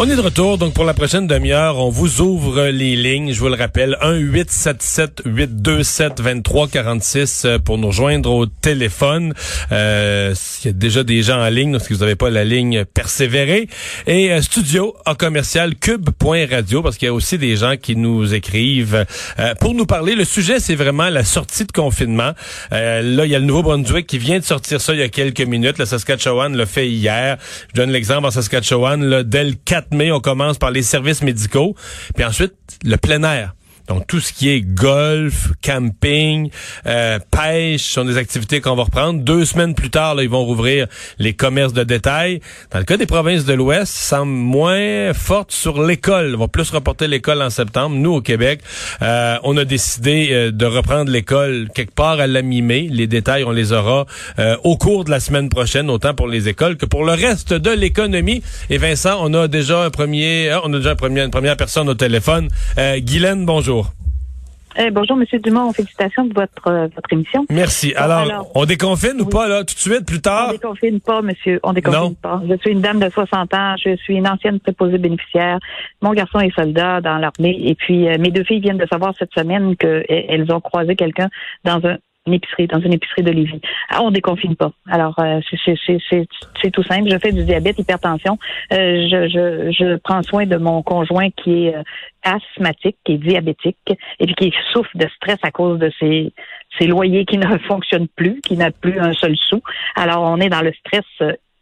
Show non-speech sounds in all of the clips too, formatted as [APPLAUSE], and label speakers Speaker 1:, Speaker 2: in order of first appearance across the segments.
Speaker 1: On est de retour, donc pour la prochaine demi-heure, on vous ouvre les lignes, je vous le rappelle, 1-877-827-2346 euh, pour nous rejoindre au téléphone. Euh, il y a déjà des gens en ligne, donc si vous n'avez pas la ligne, persévérez. Et euh, studio en commercial cube.radio, parce qu'il y a aussi des gens qui nous écrivent euh, pour nous parler. Le sujet, c'est vraiment la sortie de confinement. là, il y a le Nouveau-Brunswick qui vient de sortir ça il y a quelques minutes. Le Saskatchewan l'a fait hier. Je donne l'exemple en Saskatchewan, là, dès le 4 on commence par les services médicaux, puis ensuite le plein air. Donc tout ce qui est golf, camping, euh, pêche sont des activités qu'on va reprendre. Deux semaines plus tard, là, ils vont rouvrir les commerces de détail. Dans le cas des provinces de l'Ouest, semble moins forte sur l'école. On va plus reporter l'école en septembre. Nous, au Québec, euh, on a décidé euh, de reprendre l'école quelque part à la mi-mai. Les détails, on les aura au cours de la semaine prochaine, autant pour les écoles que pour le reste de l'économie. Et Vincent, on a déjà un premier, on a déjà une première personne au téléphone. Guylaine, bonjour.
Speaker 2: Eh, bonjour, Monsieur Dumont. Félicitations de votre, euh, votre émission.
Speaker 1: Merci. Alors, on déconfine ou pas, là, tout de suite, plus tard?
Speaker 2: On déconfine pas, monsieur. On déconfine pas. Je suis une dame de 60 ans. Je suis une ancienne préposée bénéficiaire. Mon garçon est soldat dans l'armée. Et puis, euh, mes deux filles viennent de savoir cette semaine qu'elles ont croisé quelqu'un dans un une épicerie, dans une épicerie de. Ah, on déconfine pas. Alors, euh, c'est tout simple. Je fais du diabète, hypertension. Euh, je, je, je, prends soin de mon conjoint qui est euh, asthmatique, qui est diabétique, et puis qui souffre de stress à cause de ses, ses loyers qui ne [LAUGHS] fonctionnent plus, qui n'a plus un seul sou. Alors, on est dans le stress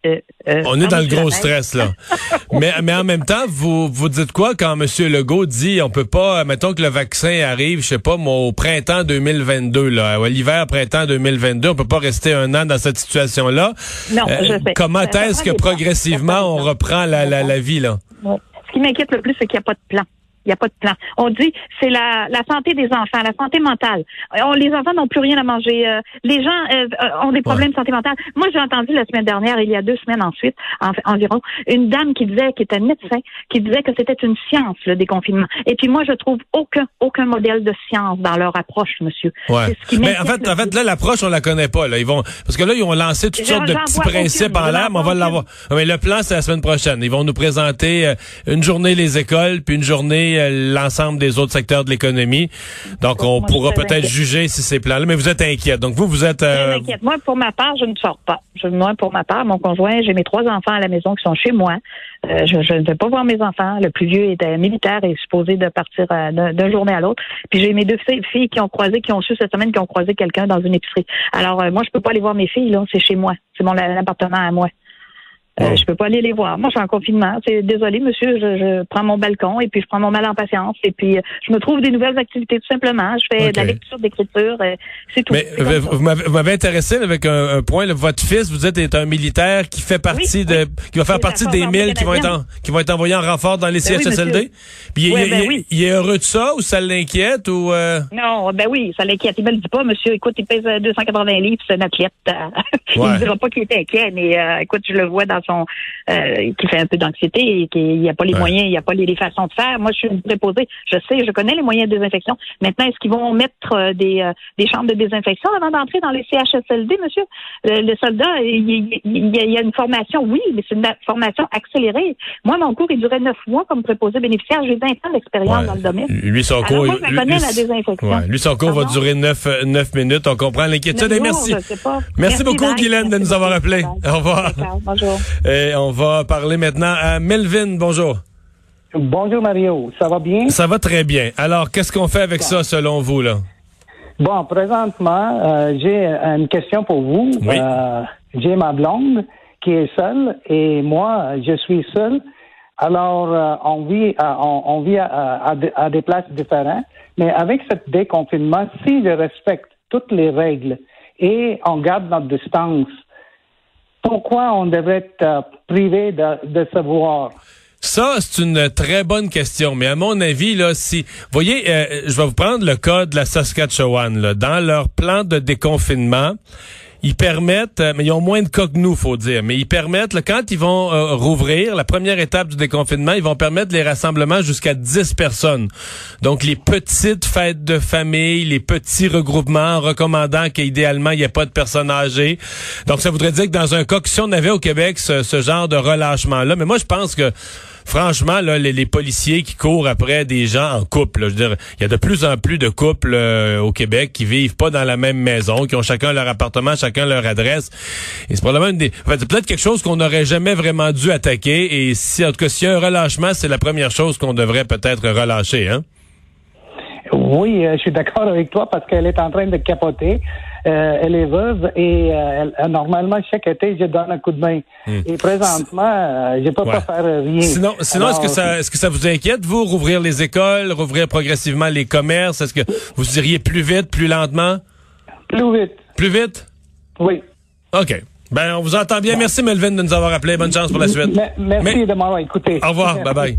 Speaker 1: euh, euh, on est dans le gros stress, là. [LAUGHS] mais, mais en même temps, vous, vous dites quoi quand M. Legault dit on peut pas, mettons que le vaccin arrive, je sais pas, au printemps 2022, là, à l'hiver, printemps 2022, on peut pas rester un an dans cette situation-là.
Speaker 2: Non, je euh, sais.
Speaker 1: Comment est-ce que progressivement on reprend la, la, la vie, là?
Speaker 2: Ce qui m'inquiète le plus, c'est qu'il n'y a pas de plan. Il n'y a pas de plan. On dit c'est la, la santé des enfants, la santé mentale. On, les enfants n'ont plus rien à manger. Euh, les gens euh, ont des problèmes de santé mentale. Moi, j'ai entendu la semaine dernière, il y a deux semaines ensuite, environ, une dame qui disait, qui était médecin, qui disait que c'était une science le déconfinement. Et puis moi, je trouve aucun aucun modèle de science dans leur approche, monsieur.
Speaker 1: Ouais. mais en fait, en fait, là, l'approche, on la connaît pas. Là, ils vont parce que là, ils ont lancé toutes sortes de petits principes en l'air, mais on va l'avoir. Mais le plan, c'est la semaine prochaine. Ils vont nous présenter euh, une journée les écoles, puis une journée euh, l'ensemble des autres secteurs de l'économie. Donc, on pourra peut-être juger si c'est plans-là. Mais vous êtes inquiète. Donc, vous, vous êtes...
Speaker 2: Euh... inquiète. Moi, pour ma part, je ne sors pas. Je, moi, pour ma part, mon conjoint, j'ai mes trois enfants à la maison qui sont chez moi. Euh, je, ne vais pas voir mes enfants. Le plus vieux est militaire et est supposé de partir d'un journée à l'autre. Puis j'ai mes deux filles qui ont croisé, qui ont su cette semaine, qui ont croisé quelqu'un dans une épicerie. Alors, moi, je peux pas aller voir mes filles, là. C'est chez moi. C'est mon appartement à moi. Euh, je peux pas aller les voir. Moi, je suis en confinement. C'est désolé, monsieur. Je, je, prends mon balcon et puis je prends mon mal en patience et puis euh, je me trouve des nouvelles activités tout simplement. Je fais de la lecture, d'écriture. Euh, c'est tout.
Speaker 1: Mais vous m'avez intéressé avec un, point. votre fils, vous êtes est un militaire qui fait partie de, qui va faire partie des mille qui vont être qui vont être envoyés en renfort dans les ben CHSLD. puis ben il, est heureux de ça ou ça l'inquiète ou
Speaker 2: Non, ben oui, ça l'inquiète. Il me le dit pas, monsieur. Écoute, il pèse 280 livres, c'est un athlète. [LAUGHS] il ne dira pas qu'il est inquiet, mais écoute, je le vois dans euh, qui fait un peu d'anxiété et qu'il n'y a pas les moyens, il n'y a pas les, façons de faire. Moi, je suis préposée. Je sais, je connais les moyens de désinfection. Maintenant, est-ce qu'ils vont mettre euh, des, euh, des chambres de désinfection avant d'entrer dans les CHSLD, monsieur? le soldat, il, y a une formation, oui, mais c'est une formation accélérée. Moi, mon cours, il durait neuf mois comme préposé bénéficiaire. J'ai 20 ans d'expérience dans le domaine.
Speaker 1: Lui, son cours, moi, je connais la désinfection. lui, son cours va durer neuf, neuf minutes. On comprend l'inquiétude. Et merci. Merci, merci beaucoup, Guylaine, de nous avoir appelé. Au revoir.
Speaker 2: Bonjour.
Speaker 1: Et on va parler maintenant à Melvin. Bonjour.
Speaker 3: Bonjour Mario, ça va bien?
Speaker 1: Ça va très bien. Alors, qu'est-ce qu'on fait avec ça selon vous, là?
Speaker 3: Bon, présentement, euh, j'ai une question pour vous. Euh, j'ai ma blonde qui est seule et moi, je suis seul. Alors, euh, on vit, on, vit à, à, des places différentes. Mais avec ce déconfinement, si je respecte toutes les règles et on garde notre distance, pourquoi on devrait être euh, privé de, de voir?
Speaker 1: Ça, c'est une très bonne question. Mais à mon avis, là, si, voyez, euh, je vais vous prendre le cas de la Saskatchewan. Là. Dans leur plan de déconfinement, ils permettent, euh, mais ils ont moins de cas que nous, faut dire, mais ils permettent, là, quand ils vont euh, rouvrir, la première étape du déconfinement, ils vont permettre les rassemblements jusqu'à 10 personnes. Donc, les petites fêtes de famille, les petits regroupements, recommandant qu'idéalement, il n'y ait pas de personnes âgées. Donc, ça voudrait dire que dans un cas, si on avait au Québec ce, ce genre de relâchement-là, mais moi, je pense que franchement, là, les, policiers qui courent après des gens en couple, je veux dire, il y a de plus en plus de couples euh, au Québec qui vivent pas dans la même maison, qui ont chacun leur appartement, chacun leur adresse. Et c'est probablement des, peut-être quelque chose qu'on n'aurait jamais vraiment dû attaquer. Et si, en tout cas, s'il y a un relâchement, c'est la première chose qu'on devrait peut-être relâcher, hein?
Speaker 3: Oui, euh, je suis d'accord avec toi parce qu'elle est en train de capoter. Euh, elle est veuve et euh, normalement chaque été je donne un coup de main. Hmm. Et présentement, je peux pas faire rien.
Speaker 1: Sinon, sinon est-ce que ça, est-ce que ça vous inquiète vous rouvrir les écoles, rouvrir progressivement les commerces? Est-ce que vous iriez plus vite, plus lentement?
Speaker 3: Plus vite.
Speaker 1: Plus vite?
Speaker 3: Oui.
Speaker 1: Ok. Ben, on vous entend bien. Merci, Melvin, de nous avoir appelé. Bonne chance pour la suite.
Speaker 3: merci de m'avoir écouté.
Speaker 1: Au revoir. Bye bye.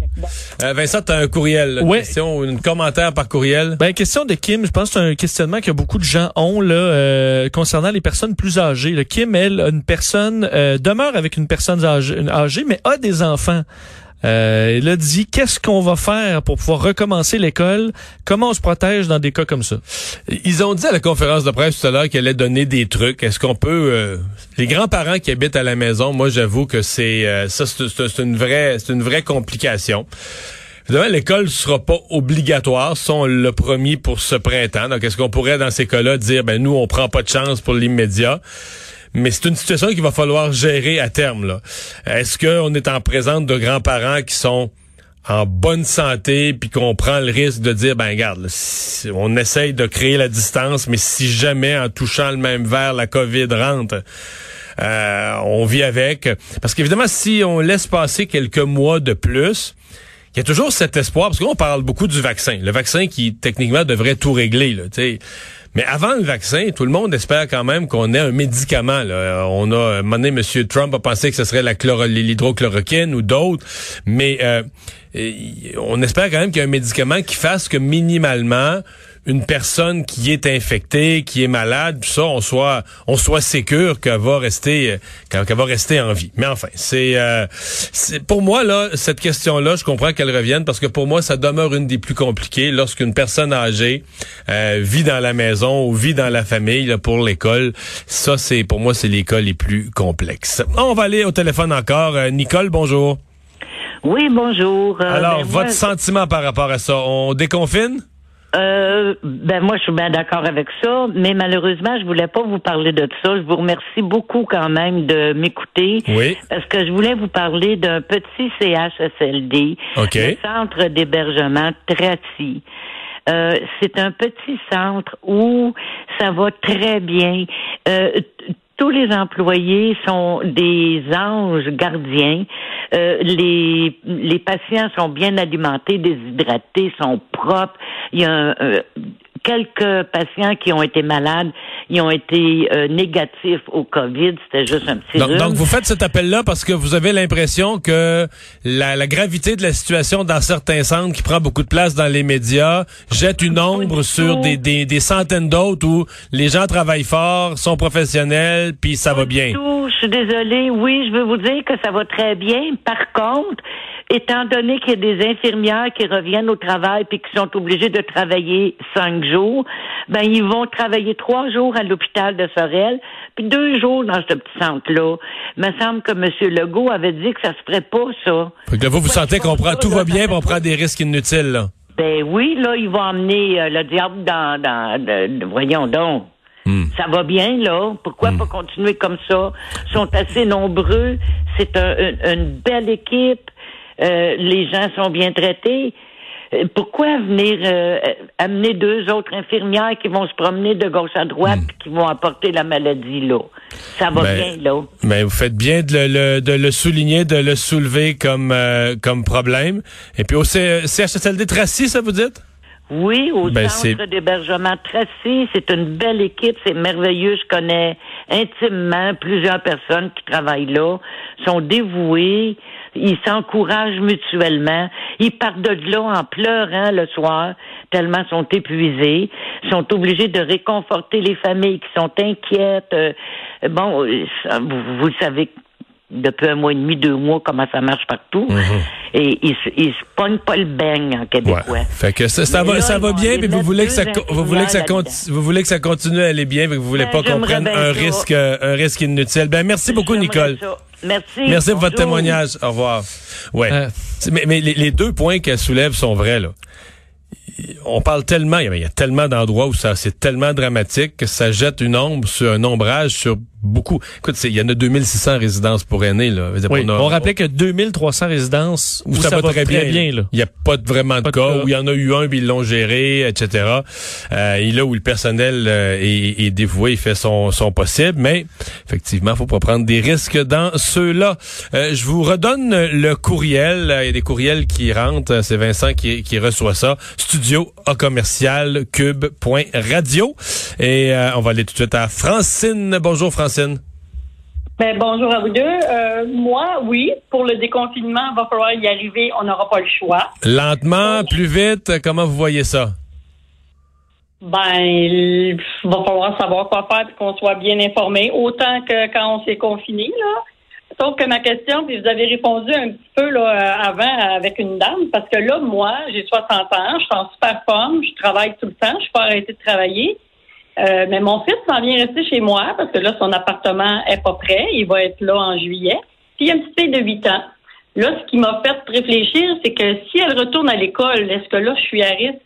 Speaker 1: Euh, Vincent, tu as un courriel. Une question, un commentaire par courriel?
Speaker 4: Ben, question de Kim. Je pense que c'est un questionnement que beaucoup de gens ont, là, euh, concernant les personnes plus âgées. Le Kim, elle, une personne, euh, demeure avec une personne âgée, mais a des enfants. Euh, il a dit qu'est-ce qu'on va faire pour pouvoir recommencer l'école, comment on se protège dans des cas comme ça?
Speaker 1: Ils ont dit à la conférence de presse tout à l'heure qu'elle allait donner des trucs. Est-ce qu'on peut euh, les grands-parents qui habitent à la maison, moi j'avoue que c'est euh, ça c'est une vraie c'est une vraie complication. Évidemment, l'école sera pas obligatoire, sont le premier pour ce printemps. Donc, est-ce qu'on pourrait, dans ces cas-là, dire, ben nous, on prend pas de chance pour l'immédiat? Mais c'est une situation qu'il va falloir gérer à terme. Est-ce qu'on est en présence de grands-parents qui sont en bonne santé, puis qu'on prend le risque de dire, ben regarde, on essaye de créer la distance, mais si jamais en touchant le même verre, la COVID rentre, euh, on vit avec. Parce qu'évidemment, si on laisse passer quelques mois de plus, il y a toujours cet espoir, parce qu'on parle beaucoup du vaccin. Le vaccin qui, techniquement, devrait tout régler. Là, mais avant le vaccin, tout le monde espère quand même qu'on ait un médicament. Là. On a, donné, M. Trump a pensé que ce serait la l'hydrochloroquine ou d'autres, mais euh, on espère quand même qu'il y a un médicament qui fasse que minimalement une personne qui est infectée, qui est malade, tout ça, on soit, on soit sécure qu'elle va rester, qu'elle va rester en vie. Mais enfin, c'est, euh, pour moi là, cette question-là, je comprends qu'elle revienne parce que pour moi, ça demeure une des plus compliquées lorsqu'une personne âgée euh, vit dans la maison ou vit dans la famille là, pour l'école. Ça, c'est pour moi, c'est l'école les plus complexes. On va aller au téléphone encore. Euh, Nicole, bonjour.
Speaker 5: Oui, bonjour.
Speaker 1: Alors, ben, votre sentiment par rapport à ça, on déconfine?
Speaker 5: Euh, ben moi, je suis bien d'accord avec ça, mais malheureusement, je voulais pas vous parler de ça. Je vous remercie beaucoup quand même de m'écouter.
Speaker 1: Oui.
Speaker 5: Parce que je voulais vous parler d'un petit CHSLD,
Speaker 1: le
Speaker 5: centre d'hébergement Trati. Euh, c'est un petit centre où ça va très bien. Euh, tous les employés sont des anges gardiens. Euh, les, les patients sont bien alimentés, déshydratés, sont propres. Il y a quelques patients qui ont été malades, ils ont été euh, négatifs au COVID. C'était juste un petit
Speaker 1: donc, donc, vous faites cet appel-là parce que vous avez l'impression que la, la, gravité de la situation dans certains centres qui prend beaucoup de place dans les médias jette une ombre sur des, des, des centaines d'autres où les gens travaillent fort, sont professionnels, puis ça va bien.
Speaker 5: Tout. Je suis désolée. Oui, je veux vous dire que ça va très bien. Par contre, étant donné qu'il y a des infirmières qui reviennent au travail puis qui sont obligées de travailler cinq jours, ben ils vont travailler trois jours à l'hôpital de Sorel, puis deux jours dans ce petit centre-là. Il me semble que M. Legault avait dit que ça se ferait pas, ça.
Speaker 1: Fait que vous, vous sentez qu'on prend tout va bien, on prend des risques inutiles, là.
Speaker 5: Ben oui, là, ils vont emmener euh, le diable dans, dans, voyons donc. Hmm. Ça va bien, là. Pourquoi hmm. pas continuer comme ça? Ils sont assez nombreux. C'est une belle équipe. Euh, les gens sont bien traités. Euh, pourquoi venir euh, amener deux autres infirmières qui vont se promener de gauche à droite et hmm. qui vont apporter la maladie là? Ça va ben, bien là.
Speaker 1: Mais ben, vous faites bien de le, de le souligner, de le soulever comme, comme problème. Et puis au CHSLD Tracy, ça vous dites?
Speaker 5: Oui, au ben, centre d'hébergement Tracy, c'est une belle équipe, c'est merveilleux. Je connais intimement plusieurs personnes qui travaillent là, sont dévouées ils s'encouragent mutuellement. Ils partent de là en pleurant le soir, tellement sont épuisés, sont obligés de réconforter les familles qui sont inquiètes. Euh, bon, vous, vous le savez depuis un mois et demi, deux mois, comment ça marche partout. Mhm. Et ils, ils se pognent pas le beigne en québécois.
Speaker 1: Fait que ça, ça va, ça va bien, mais vous voulez que ça, vous voulez que ça continue, vous voulez que ça continue à aller bien, mais vous voulez pas ben, qu'on prenne un risque, un risque inutile. Ben, merci beaucoup, Nicole.
Speaker 5: Merci.
Speaker 1: Merci pour votre témoignage. Au revoir. Ouais. Euh. mais, mais les, les, deux points qu'elle soulève sont vrais, là on parle tellement, il y a, tellement d'endroits où ça c'est tellement dramatique que ça jette une ombre sur un ombrage sur beaucoup. Écoute, il y en a 2600 résidences pour aînés là.
Speaker 4: on, rappelait que 2300 résidences où, ça, va, très, bien. Il
Speaker 1: n'y a pas vraiment de cas où il y en a eu un puis ils l'ont géré, etc. Euh, et là où le personnel euh, est, dévoué, il fait son, son possible, mais effectivement, faut pas prendre des risques dans ceux-là. Euh, je vous redonne le courriel. Il y a des courriels qui rentrent. C'est Vincent qui, qui reçoit ça. Studio à commercial cube.radio. Et euh, on va aller tout de suite à Francine. Bonjour Francine?
Speaker 6: Ben, bonjour à vous deux. Euh, moi, oui, pour le déconfinement, il va falloir y arriver. On n'aura pas le choix.
Speaker 1: Lentement, plus vite, comment vous voyez ça?
Speaker 6: Ben, il va falloir savoir quoi faire et qu'on soit bien informé, autant que quand on s'est confiné, là. Sauf que ma question, puis vous avez répondu un petit peu là, avant avec une dame, parce que là, moi, j'ai 60 ans, je suis en super forme, je travaille tout le temps, je suis pas arrêter de travailler. Euh, mais mon fils s'en vient rester chez moi parce que là, son appartement est pas prêt. Il va être là en juillet. Puis il y a une petite fille de 8 ans. Là, ce qui m'a fait réfléchir, c'est que si elle retourne à l'école, est-ce que là, je suis à risque?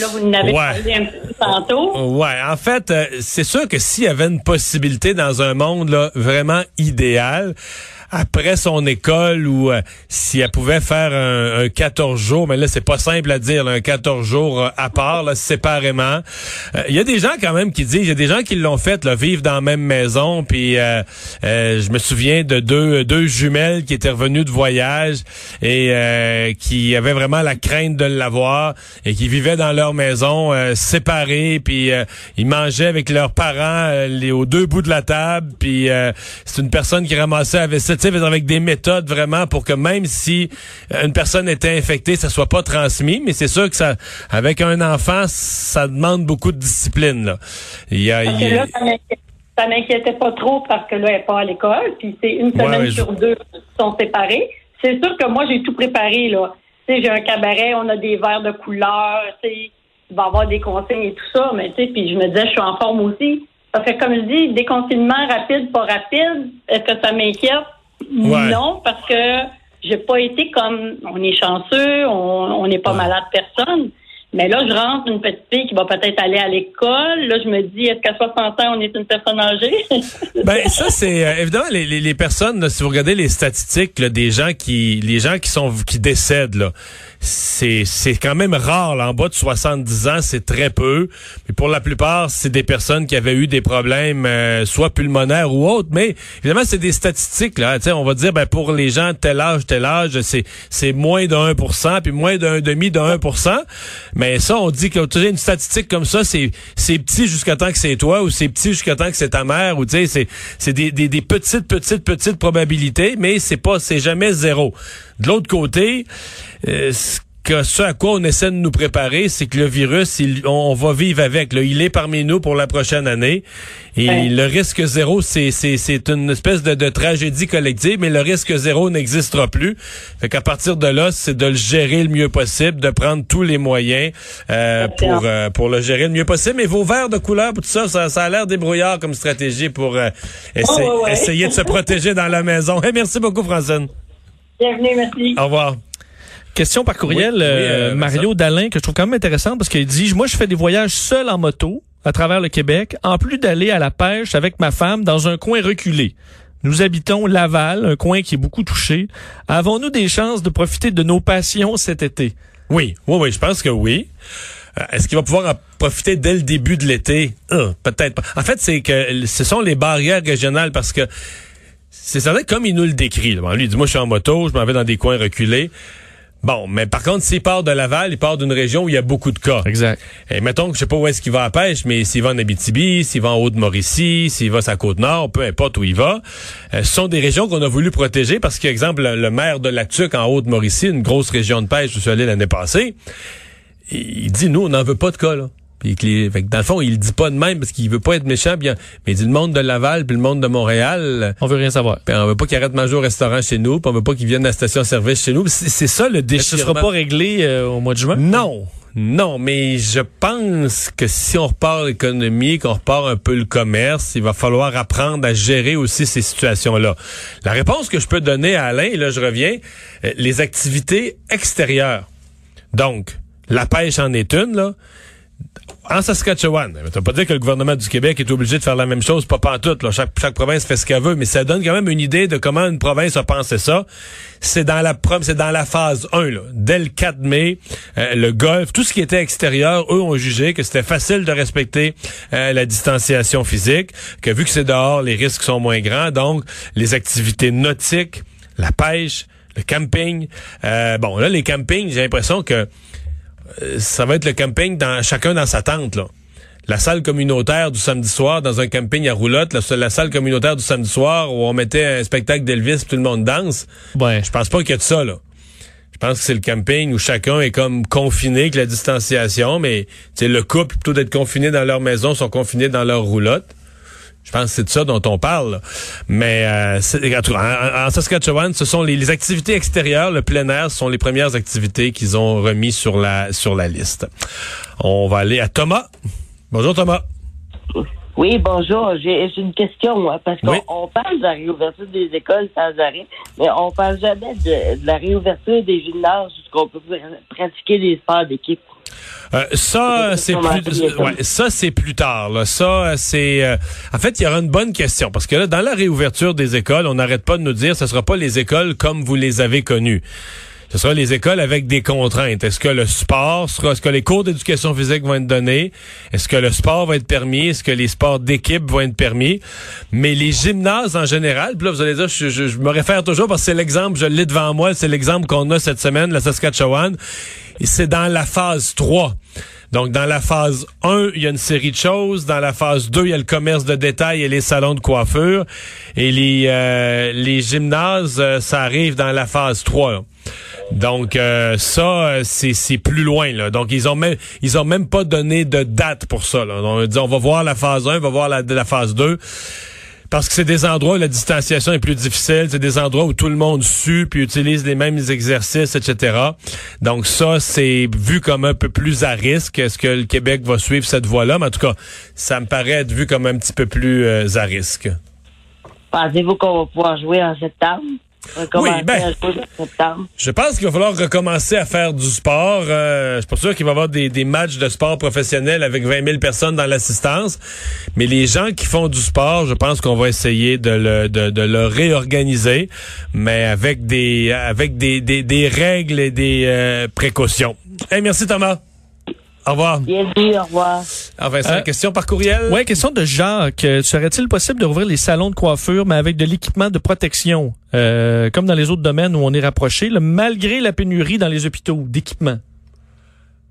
Speaker 6: Là, vous n'avez pas parlé un petit tantôt.
Speaker 1: Ouais, en fait, euh, c'est sûr que s'il y avait une possibilité dans un monde là, vraiment idéal, après son école ou euh, si elle pouvait faire un, un, 14 jours, mais là c'est pas simple à dire, un 14 jours euh, à part, là, séparément. Il y a des gens quand même qui disent, il y a des gens qui l'ont fait, là, vivre dans la même maison, puis je me souviens de deux deux jumelles qui étaient revenues de voyage et qui avaient vraiment la crainte de l'avoir et qui vivaient dans leur maison, euh, séparés, puis euh, ils mangeaient avec leurs parents euh, les, aux deux bouts de la table, puis c'est une personne qui ramassait avec, avec des méthodes vraiment pour que même si une personne était infectée, ça soit pas transmis, mais c'est sûr que ça, avec un enfant, ça demande beaucoup de discipline. Là.
Speaker 6: Il y a, ça m'inquiétait pas trop parce que là, elle n'est pas à l'école, puis c'est une semaine sur deux qui sont séparés. C'est sûr que moi, j'ai tout préparé, là j'ai un cabaret, on a des verres de couleur, il va y avoir des consignes et tout ça, mais puis je me disais, je suis en forme aussi. Parce que comme je dis, déconfinement rapide, pas rapide, est-ce que ça m'inquiète? Non, parce que j'ai pas été comme on est chanceux, on n'est pas malade personne. Mais là, je rentre une petite fille qui va peut-être aller à l'école. Là, je me dis, est-ce qu'à 60 ans, on est une personne âgée? [LAUGHS]
Speaker 1: ben, ça, c'est euh, évidemment les, les, les, personnes, si vous regardez les statistiques des gens qui les gens qui sont qui décèdent, là, c'est c'est quand même rare. Là, en bas de 70 ans, c'est très peu. Mais pour la plupart, c'est des personnes qui avaient eu des problèmes, euh, soit pulmonaires ou autres. Mais évidemment, c'est des statistiques. Là, on va dire, ben, pour les gens tel âge, tel âge, c'est c'est moins de 1% puis moins d'un demi de 1 Mais ça, on dit que une statistique comme ça, c'est c'est petit jusqu'à temps que c'est toi ou c'est petit jusqu'à temps que c'est ta mère ou tu sais, c'est c'est des, des, des petites petites petites probabilités, mais c'est pas c'est jamais zéro. De l'autre côté, euh, que ce à quoi on essaie de nous préparer, c'est que le virus, il, on, va vivre avec. Là. Il est parmi nous pour la prochaine année. Et le risque zéro, c'est, c'est, une espèce de, de, tragédie collective, mais le risque zéro n'existera plus. Fait qu'à partir de là, c'est de le gérer le mieux possible, de prendre tous les moyens euh, pour, euh, pour le gérer le mieux possible. Mais vos verres de couleur, tout ça, ça, a l'air débrouillard comme stratégie pour euh, oh, essayer de se protéger dans la maison. [LAUGHS] merci beaucoup, Francine.
Speaker 6: Bienvenue, merci.
Speaker 1: Au revoir.
Speaker 4: Question par courriel, euh, Mario Dalin, que je trouve quand même intéressante parce qu'il dit, moi, je fais des voyages seul en moto à travers le Québec, en plus d'aller à la pêche avec ma femme dans un coin reculé. Nous habitons Laval, un coin qui est beaucoup touché. Avons-nous des chances de profiter de nos passions cet été?
Speaker 1: Oui, oui, oui, je pense que oui. Euh, est-ce qu'il va pouvoir en profiter dès le début de l'été? Euh, peut-être pas. En fait, c'est que ce sont les barrières régionales parce que c'est certain comme il nous le décrit. Là. Lui, il dit, moi, je suis en moto, je m'en vais dans des coins reculés. Bon, mais par contre, s'il part de Laval, il part d'une région où il y a beaucoup de cas.
Speaker 4: Exact.
Speaker 1: Et mettons que je sais pas où est-ce qu'il va à pêche, mais s'il va en Abitibi, s'il va en Haute-Mauricie, s'il va sur la Côte-Nord, peu importe où il va, euh, ce sont des régions qu'on a voulu protéger parce qu'exemple, le, le maire de la Tuque en Haute-Mauricie, une grosse région de pêche, je suis allé l'année passée, il dit, nous, on n'en veut pas de cas, là. Puis fait dans le fond, il le dit pas de même parce qu'il veut pas être méchant. Mais il dit le monde de Laval puis le monde de Montréal.
Speaker 4: On veut rien savoir.
Speaker 1: Puis on veut pas qu'il arrête de manger au restaurant chez nous. Puis on veut pas qu'il vienne à la station-service chez nous. C'est ça le déchirement.
Speaker 4: Ce sera pas réglé euh, au mois de juin?
Speaker 1: Non. Non, mais je pense que si on repart l'économie, qu'on repart un peu le commerce, il va falloir apprendre à gérer aussi ces situations-là. La réponse que je peux donner à Alain, là je reviens, euh, les activités extérieures. Donc, la pêche en est une, là en Saskatchewan, ça veut pas dire que le gouvernement du Québec est obligé de faire la même chose, pas pantoute. Là. Chaque, chaque province fait ce qu'elle veut, mais ça donne quand même une idée de comment une province a pensé ça. C'est dans la c'est dans la phase 1. Là. Dès le 4 mai, euh, le golf, tout ce qui était extérieur, eux ont jugé que c'était facile de respecter euh, la distanciation physique, que vu que c'est dehors, les risques sont moins grands. Donc, les activités nautiques, la pêche, le camping. Euh, bon, là, les campings, j'ai l'impression que ça va être le camping dans chacun dans sa tente là. La salle communautaire du samedi soir dans un camping à roulotte, la, la salle communautaire du samedi soir où on mettait un spectacle d'Elvis tout le monde danse.
Speaker 4: Ouais.
Speaker 1: Je pense pas qu'il y ait de ça là. Je pense que c'est le camping où chacun est comme confiné avec la distanciation, mais c'est le couple plutôt d'être confiné dans leur maison sont confinés dans leur roulotte. Je pense que c'est de ça dont on parle. Mais euh, en, Saskatchewan, ce sont les, activités extérieures, le plein air, ce sont les premières activités qu'ils ont remis sur la sur la liste. On va aller à Thomas. Bonjour Thomas.
Speaker 7: Oui, bonjour. J'ai une question, parce qu'on parle de la réouverture des écoles sans arrêt, mais on parle jamais de, de la réouverture des gymnases jusqu'on peut pratiquer des sports d'équipe.
Speaker 1: Euh, ça, c'est plus, ouais, ça c'est plus tard. Là. Ça, c'est, euh, en fait, il y aura une bonne question parce que là, dans la réouverture des écoles, on n'arrête pas de nous dire, ce sera pas les écoles comme vous les avez connues. Ce sera les écoles avec des contraintes. Est-ce que le sport sera, est-ce que les cours d'éducation physique vont être donnés? Est-ce que le sport va être permis? Est-ce que les sports d'équipe vont être permis? Mais les gymnases en général, puis là, vous allez dire, je, me réfère toujours parce que c'est l'exemple, je l'ai devant moi, c'est l'exemple qu'on a cette semaine, la Saskatchewan. Et c'est dans la phase 3. Donc, dans la phase 1, il y a une série de choses. Dans la phase 2, il y a le commerce de détail et les salons de coiffure. Et les, euh, les gymnases, euh, ça arrive dans la phase 3. Donc euh, ça, c'est plus loin. Là. Donc ils ont même ils ont même pas donné de date pour ça. Là. On, dit, on va voir la phase 1, on va voir la, la phase 2. Parce que c'est des endroits où la distanciation est plus difficile, c'est des endroits où tout le monde sue puis utilise les mêmes exercices, etc. Donc ça, c'est vu comme un peu plus à risque. Est-ce que le Québec va suivre cette voie-là? Mais en tout cas, ça me paraît être vu comme un petit peu plus euh, à risque.
Speaker 7: Pensez-vous qu'on va pouvoir jouer en septembre?
Speaker 1: Oui, ben, je pense qu'il va falloir recommencer à faire du sport. Euh, je suis pas sûr qu'il va y avoir des, matchs de sport professionnels avec 20 000 personnes dans l'assistance, mais les gens qui font du sport, je pense qu'on va essayer de le, de, le réorganiser, mais avec des avec des, des, règles et des euh, précautions. Hey, merci Thomas. Au revoir.
Speaker 7: Bienvenue, au revoir.
Speaker 1: Enfin, c'est une question par courriel?
Speaker 4: Oui, question de Jacques. Serait-il possible de rouvrir les salons de coiffure, mais avec de l'équipement de protection, euh, comme dans les autres domaines où on est rapproché, malgré la pénurie dans les hôpitaux d'équipement?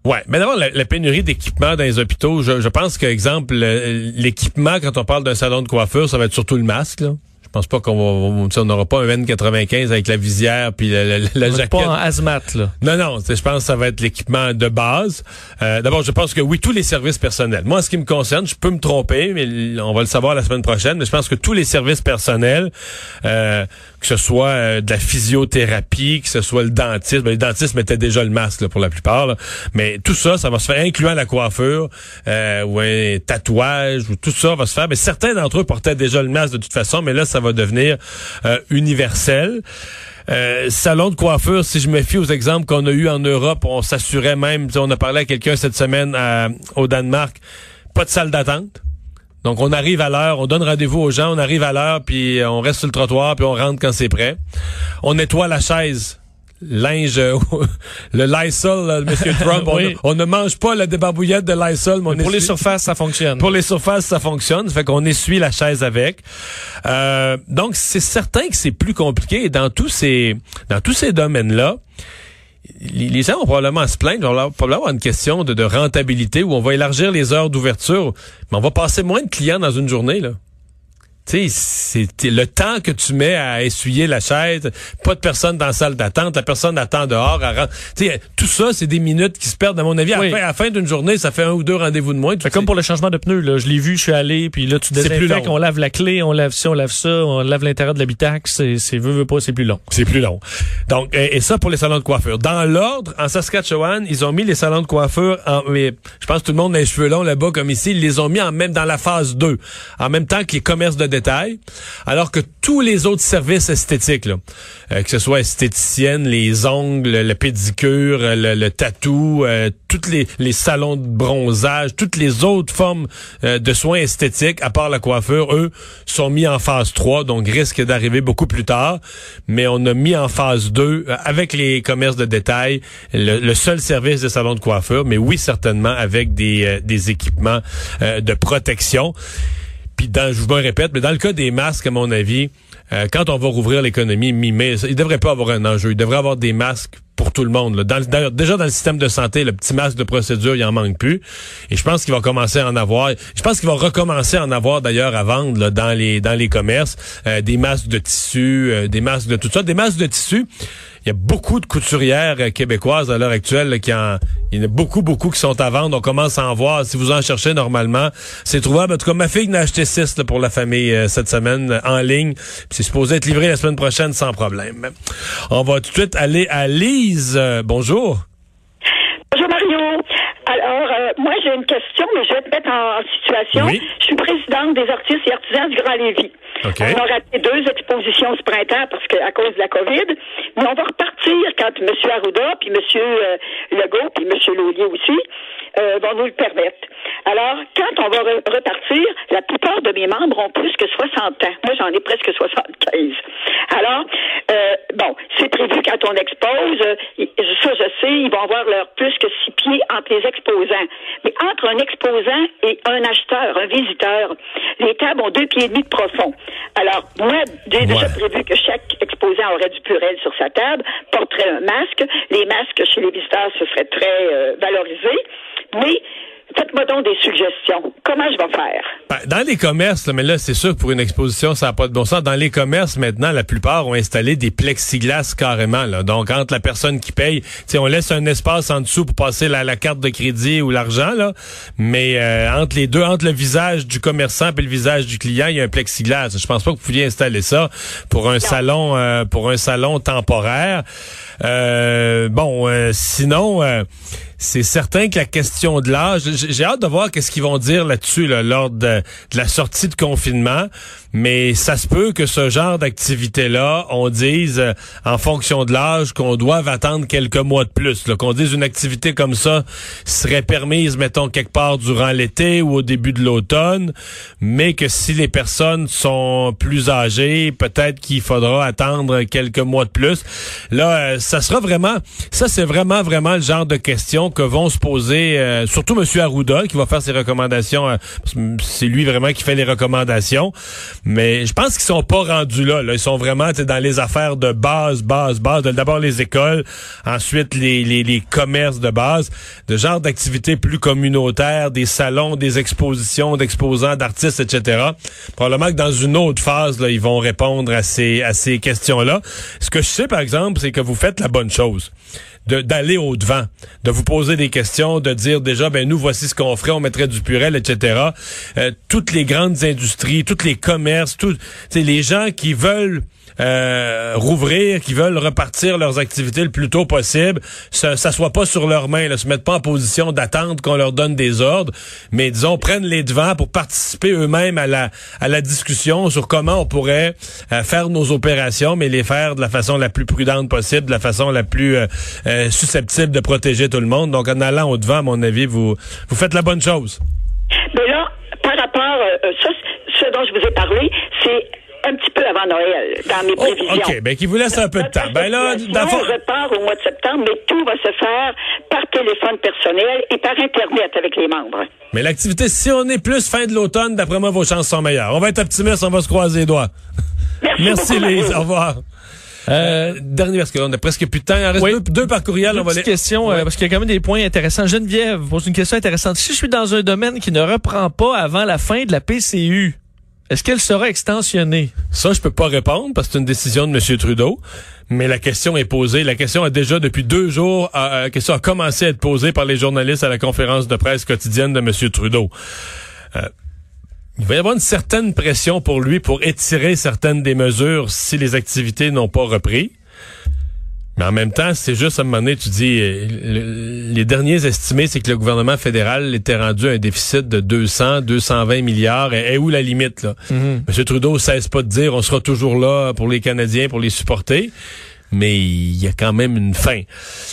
Speaker 1: Ouais, mais d'abord la, pénurie d'équipement dans les hôpitaux, je, je pense que exemple l'équipement quand on parle d'un salon de coiffure, ça va être surtout le masque là. Je pense pas qu'on va, on n'aura pas un N95 avec la visière puis la, la, jaquette.
Speaker 4: Pas en hazmat là.
Speaker 1: Non non, je pense que ça va être l'équipement de base. Euh, D'abord, je pense que oui, tous les services personnels. Moi, en ce qui me concerne, je peux me tromper, mais on va le savoir la semaine prochaine. Mais je pense que tous les services personnels, euh, que ce soit euh, de la physiothérapie, que ce soit le dentiste, ben, les dentistes déjà le masque pour la plupart. Mais tout ça, ça va se faire, incluant la coiffure euh, ou un tatouage ou tout ça va se faire. Mais certains d'entre eux portaient déjà le masque de toute façon, mais là, ça va devenir euh, universel. Salon de coiffure, si je me fie aux exemples qu'on a eu en Europe, on s'assurait même, on a parlé à quelqu'un cette semaine au Danemark, pas de salle d'attente. Donc on arrive à l'heure, on donne rendez-vous aux gens, on arrive à l'heure, puis on reste sur le trottoir, puis on rentre quand c'est prêt. On nettoie la chaise linge, [LAUGHS] le Lysol, Monsieur Trump. [LAUGHS] on, ne mange pas la débarbouillette de Lysol.
Speaker 4: Mais pour les surfaces, ça fonctionne.
Speaker 1: Pour les surfaces, ça fonctionne. fait qu'on essuie la chaise avec. Euh, donc, c'est certain que c'est plus compliqué. dans tous ces, dans tous ces domaines-là, les gens vont probablement se plaindre, on va probablement avoir une question de, de, rentabilité où on va élargir les heures d'ouverture, mais on va passer moins de clients dans une journée. Là c'est le temps que tu mets à essuyer la chaise, pas de personne dans la salle d'attente, la personne attend dehors, sais, tout ça, c'est des minutes qui se perdent, à mon avis. À, la fin, d'une journée, ça fait un ou deux rendez-vous de moins.
Speaker 4: C'est comme pour le changement de pneus, là. Je l'ai vu, je suis allé, puis là, tu désinfectes, on lave la clé, on lave ça, on lave ça, on lave l'intérieur de l'habitacle, c'est, c'est veut, veut pas, c'est plus long.
Speaker 1: C'est plus long. Donc, et, ça pour les salons de coiffure. Dans l'ordre, en Saskatchewan, ils ont mis les salons de coiffure en, mais je pense que tout le monde a les cheveux longs là-bas comme ici, ils les ont mis en même dans la phase 2, en même temps que les commerces de détail, alors que tous les autres services esthétiques, là, euh, que ce soit esthéticienne, les ongles, le pédicure, le, le tatou, euh, tous les, salons de bronzage, toutes les autres formes euh, de soins esthétiques, à part la coiffure, eux, sont mis en phase 3, donc risquent d'arriver beaucoup plus tard. Mais on a mis en phase 2, avec les commerces de détail, le, seul service de salon de coiffure, mais oui, certainement avec des équipements de protection. Puis dans, je vous le répète, mais dans le cas des masques, à mon avis, euh, quand on va rouvrir l'économie mi-mai, il devrait pas avoir un enjeu. Il devrait avoir des masques pour tout le monde. Là. Déjà dans le système de santé, le petit masque de procédure, il en manque plus. Et je pense qu'il va commencer à en avoir. Je pense qu'il va recommencer à en avoir d'ailleurs à vendre là, dans les dans les commerces euh, des masques de tissu, euh, des masques de tout ça, des masques de tissu. Il y a beaucoup de couturières euh, québécoises à l'heure actuelle qui en, il y en a beaucoup, beaucoup qui sont à vendre. On commence à en voir. Si vous en cherchez normalement, c'est trouvable. En tout cas, ma fille en a acheté six pour la famille euh, cette semaine euh, en ligne. C'est supposé être livré la semaine prochaine sans problème. On va tout de suite aller à Lise. bonjour.
Speaker 8: Bonjour Mario. Alors, moi j'ai une question, mais je vais te mettre en, situation. Je suis présidente des artistes et artisans du Grand Lévis. On a raté deux expositions ce printemps parce que à cause de la COVID, mais on va repartir quand M. Arruda, puis M. Euh, Legault, puis M. Laulier aussi euh, vont nous le permettre. Alors, quand on va repartir, la plupart de mes membres ont plus que 60 ans. Moi, j'en ai presque 75. Alors, euh, bon, c'est prévu quand on expose, ça je sais, ils vont avoir leur plus que six pieds entre les exposants. Mais entre un exposant et un acheteur, un visiteur, les tables ont deux pieds et demi de profond. Alors, moi, j'ai déjà prévu que chaque exposant aurait du purel sur sa table, porterait un masque. Les masques chez les visiteurs, ce serait très euh, valorisé. Mais Faites-moi donc des suggestions. Comment je vais faire?
Speaker 1: Ben, dans les commerces, mais là, c'est sûr pour une exposition, ça n'a pas de bon sens. Dans les commerces, maintenant, la plupart ont installé des plexiglas carrément. Là. Donc, entre la personne qui paye, on laisse un espace en dessous pour passer la, la carte de crédit ou l'argent, là. Mais euh, entre les deux, entre le visage du commerçant et le visage du client, il y a un plexiglas. Je pense pas que vous pouviez installer ça pour un salon, euh, pour un salon temporaire. Euh, bon, sinon c'est certain que la question de l'âge, j'ai hâte de voir qu'est-ce qu'ils vont dire là-dessus lors de, la sortie de confinement, mais ça se peut que ce genre d'activité-là, on dise euh, en fonction de l'âge qu'on doive attendre quelques mois de plus, qu'on dise une activité comme ça serait permise, mettons, quelque part durant l'été ou au début de l'automne, mais que si les personnes sont plus âgées, peut-être qu'il faudra attendre quelques mois de plus. Là, euh, ça sera vraiment, ça c'est vraiment, vraiment le genre de question que vont se poser, euh, surtout M. Arruda, qui va faire ses recommandations. Euh, c'est lui vraiment qui fait les recommandations. Mais je pense qu'ils sont pas rendus là. Ils sont vraiment dans les affaires de base, base, base. D'abord les écoles, ensuite les, les, les commerces de base, de genre d'activités plus communautaires, des salons, des expositions d'exposants, d'artistes, etc. Probablement que dans une autre phase, là, ils vont répondre à ces, à ces questions-là. Ce que je sais, par exemple, c'est que vous faites la bonne chose d'aller au-devant, de vous poser des questions, de dire déjà, ben nous, voici ce qu'on ferait, on mettrait du purel, etc. Euh, toutes les grandes industries, tous les commerces, tous les gens qui veulent euh, rouvrir, qui veulent repartir leurs activités le plus tôt possible, ça soit pas sur leurs mains, là, se mettent pas en position d'attendre qu'on leur donne des ordres, mais disons prennent les devants pour participer eux-mêmes à la à la discussion sur comment on pourrait euh, faire nos opérations, mais les faire de la façon la plus prudente possible, de la façon la plus euh, susceptible de protéger tout le monde. Donc en allant au devant, à mon avis, vous vous faites la bonne chose.
Speaker 8: Mais là, par rapport, ça, ce dont je vous ai parlé, c'est un petit peu avant Noël, dans mes oh, prévisions.
Speaker 1: OK, ben qui vous laisse un peu de temps. Ben là,
Speaker 8: dans on repart au mois de septembre, mais tout va se faire par téléphone personnel et par Internet avec les membres.
Speaker 1: Mais l'activité, si on est plus fin de l'automne, d'après moi, vos chances sont meilleures. On va être optimiste, on va se croiser les doigts. [LAUGHS]
Speaker 8: Merci,
Speaker 1: Merci Lise, au revoir. Euh, dernier, parce qu'on a presque plus de temps. Il en reste deux, par courriel. on va les...
Speaker 4: question, euh, parce qu'il y a quand même des points intéressants. Geneviève pose une question intéressante. Si je suis dans un domaine qui ne reprend pas avant la fin de la PCU, Est-ce qu'elle sera extensionnée?
Speaker 1: Ça, je peux pas répondre parce que c'est une décision de M. Trudeau. Mais la question est posée. La question a déjà, depuis deux jours, la question a commencé à être posée par les journalistes à la conférence de presse quotidienne de M. Trudeau. Euh, il va y avoir une certaine pression pour lui pour étirer certaines des mesures si les activités n'ont pas repris. Mais en même temps, c'est juste à un moment donné, tu dis, euh, les derniers estimés, c'est que le gouvernement fédéral était rendu à un déficit de 200, 220 milliards. Et, où la limite, là? Mm-hmm. M. Trudeau cesse pas de dire, on sera toujours là pour les Canadiens, pour les supporter mais il y a quand même une fin.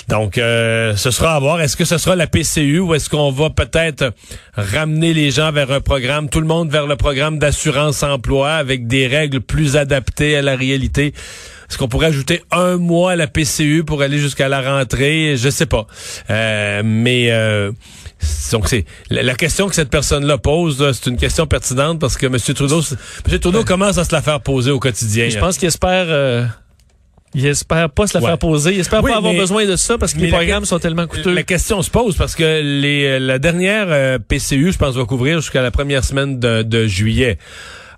Speaker 1: Donc, euh, ce sera à voir. Est-ce que ce sera la PCU ou est-ce qu'on va peut-être ramener les gens vers un programme, tout le monde vers le programme d'assurance emploi avec des règles plus adaptées à la réalité? Est-ce qu'on pourrait ajouter un mois à la PCU pour aller jusqu'à la rentrée? Je sais pas. Euh, mais euh, donc c'est la, question que cette personne-là pose, c'est une question pertinente parce que M. Trudeau, M. Trudeau commence à se la faire poser au quotidien.
Speaker 4: Je pense qu'il espère euh, il espère pas se la faire poser. Il espère pas avoir besoin de ça parce que les programmes sont tellement coûteux.
Speaker 1: La question se pose parce que les, euh, la dernière euh, PCU, je pense, va couvrir jusqu'à la première semaine de, de juillet.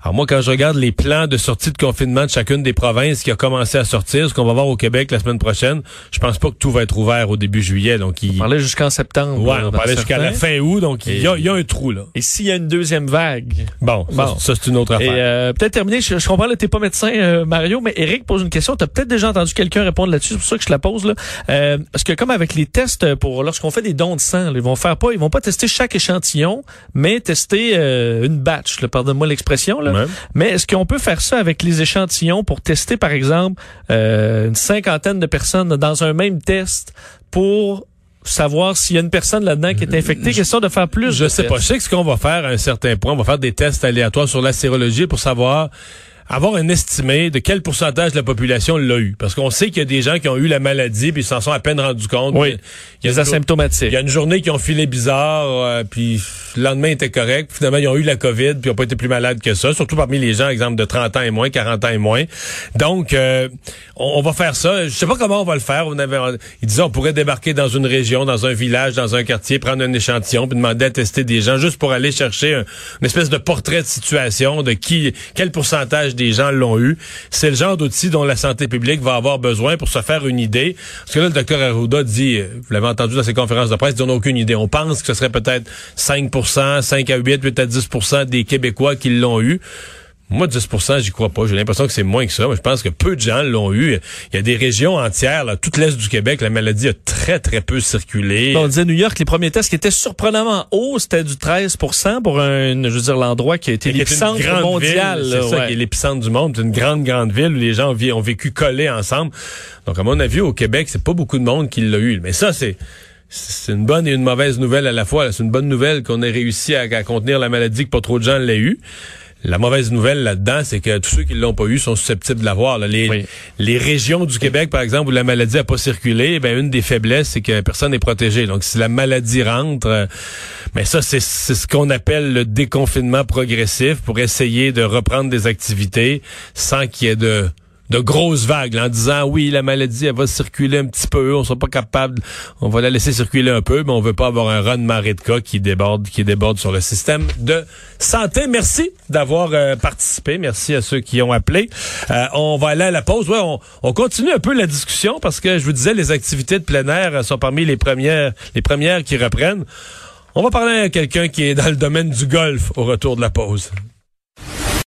Speaker 1: Alors moi, quand je regarde les plans de sortie de confinement de chacune des provinces qui a commencé à sortir, ce qu'on va voir au Québec la semaine prochaine, je pense pas que tout va être ouvert au début juillet. Donc,
Speaker 4: il... On parlait jusqu'en septembre.
Speaker 1: Ouais, on parlait jusqu'à la fin août, donc il y, a, y, a, un trou là.
Speaker 4: Et s'il y a une deuxième vague?
Speaker 1: Bon, ça, c'est une autre affaire.
Speaker 4: Euh, peut-être terminer, je, je comprends que t'es pas médecin, euh, Mario, mais Eric pose une question. Tu as peut-être déjà entendu quelqu'un répondre là-dessus, c'est pour ça que je la pose là. Euh, parce que comme avec les tests pour lorsqu'on fait des dons de sang, ils vont faire pas, ils vont pas tester chaque échantillon, mais tester une batch, pardonne-moi l'expression là. Mais est-ce qu'on peut faire ça avec les échantillons pour tester, par exemple, euh, une cinquantaine de personnes dans un même test pour savoir s'il y a une personne là-dedans qui est infectée, question de faire plus.
Speaker 1: Je sais pas. Je sais que ce qu'on va faire à un certain point, on va faire des tests aléatoires sur la sérologie pour savoir avoir un estimé de quel pourcentage de la population l'a eu. Parce qu'on sait qu'il y a des gens qui ont eu la maladie puis ils s'en sont à peine rendus compte.
Speaker 4: Oui. Il y a des asymptomatiques.
Speaker 1: Il y a une journée qui ont filé bizarre, euh, puis le lendemain était correct. Finalement, ils ont eu la COVID puis ils n'ont pas été plus malades que ça. Surtout parmi les gens, exemple, de 30 ans et moins, 40 ans et moins. Donc, euh, on, va faire ça. Je sais pas comment on va le faire. On avait, ils disaient on pourrait débarquer dans une région, dans un village, dans un quartier, prendre un échantillon puis demander à tester des gens juste pour aller chercher une espèce de portrait de situation de qui, quel pourcentage des gens l'ont eu. C'est le genre d'outil dont la santé publique va avoir besoin pour se faire une idée. Parce que là, le docteur Arruda dit, euh, vous l'avez entendu dans ses conférences de presse, ils n'ont aucune idée. On pense que ce serait peut-être 5 5 à 8, 8 à 10 des Québécois qui l'ont eu. Moi, 10% j'y crois pas. J'ai l'impression que c'est moins que ça. Mais je pense que peu de gens l'ont eu. Il y a des régions entières, là, toute l'Est du Québec, la maladie a très, très peu circulé.
Speaker 4: On disait New York, les premiers tests qui étaient surprenamment hauts, c'était du 13% pour un, je veux dire, l'endroit qui a été l'épicentre mondial.
Speaker 1: C'est ça qui est l'épicentre du monde. C'est une grande, grande ville où les gens ont, vécu collés ensemble. Donc, à mon avis, au Québec, c'est pas beaucoup de monde qui l'a eu. Mais ça, c'est c'est une bonne et une mauvaise nouvelle à la fois. C'est une bonne nouvelle qu'on ait réussi à, à, contenir la maladie, que pas trop de gens l'aient eu. La mauvaise nouvelle là-dedans, c'est que tous ceux qui l'ont pas eu sont susceptibles de l'avoir. Les, les régions du Québec, par exemple, où la maladie a pas circulé, ben une des faiblesses, c'est que personne n'est protégé. Donc, si la maladie rentre, mais euh, ben ça, c'est ce qu'on appelle le déconfinement progressif pour essayer de reprendre des activités sans qu'il y ait de de grosses vagues en disant oui la maladie elle va circuler un petit peu on sera pas capable on va la laisser circuler un peu mais on veut pas avoir un run de de cas qui déborde qui déborde sur le système de santé. Merci d'avoir euh, participé. Merci à ceux qui ont appelé. Euh, on va aller à la pause. Ouais on, on, continue un peu la discussion parce que je vous disais les activités de plein air sont parmi les premières les premières qui reprennent. On va parler à quelqu'un qui est dans le domaine du golf au retour de la pause